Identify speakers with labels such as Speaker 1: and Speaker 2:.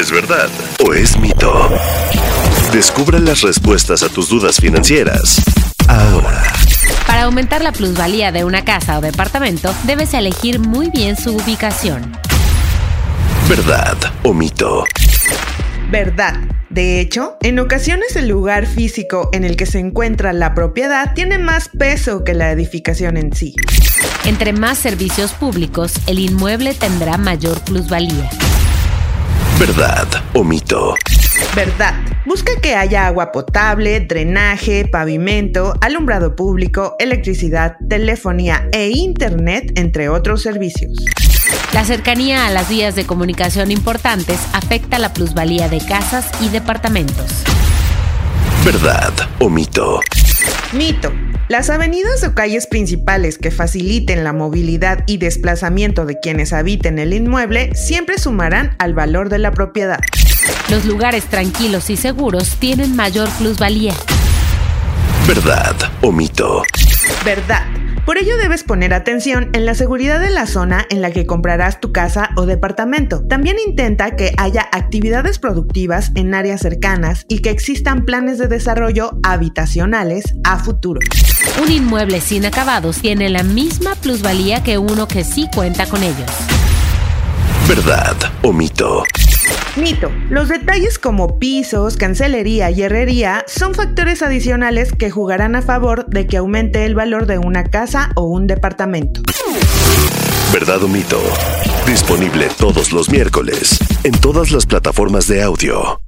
Speaker 1: ¿Es verdad o es mito? Descubra las respuestas a tus dudas financieras ahora.
Speaker 2: Para aumentar la plusvalía de una casa o departamento, debes elegir muy bien su ubicación.
Speaker 1: ¿Verdad o mito?
Speaker 3: Verdad. De hecho, en ocasiones el lugar físico en el que se encuentra la propiedad tiene más peso que la edificación en sí.
Speaker 2: Entre más servicios públicos, el inmueble tendrá mayor plusvalía.
Speaker 1: ¿Verdad o mito?
Speaker 3: Verdad. Busca que haya agua potable, drenaje, pavimento, alumbrado público, electricidad, telefonía e internet, entre otros servicios.
Speaker 2: La cercanía a las vías de comunicación importantes afecta la plusvalía de casas y departamentos.
Speaker 1: ¿Verdad o mito?
Speaker 3: Mito. Las avenidas o calles principales que faciliten la movilidad y desplazamiento de quienes habiten el inmueble siempre sumarán al valor de la propiedad.
Speaker 2: Los lugares tranquilos y seguros tienen mayor plusvalía.
Speaker 1: ¿Verdad o mito?
Speaker 3: Verdad. Por ello debes poner atención en la seguridad de la zona en la que comprarás tu casa o departamento. También intenta que haya actividades productivas en áreas cercanas y que existan planes de desarrollo habitacionales a futuro.
Speaker 2: Un inmueble sin acabados tiene la misma plusvalía que uno que sí cuenta con ellos.
Speaker 1: ¿Verdad o mito?
Speaker 3: Mito. Los detalles como pisos, cancelería y herrería son factores adicionales que jugarán a favor de que aumente el valor de una casa o un departamento.
Speaker 1: ¿Verdad o mito? Disponible todos los miércoles en todas las plataformas de audio.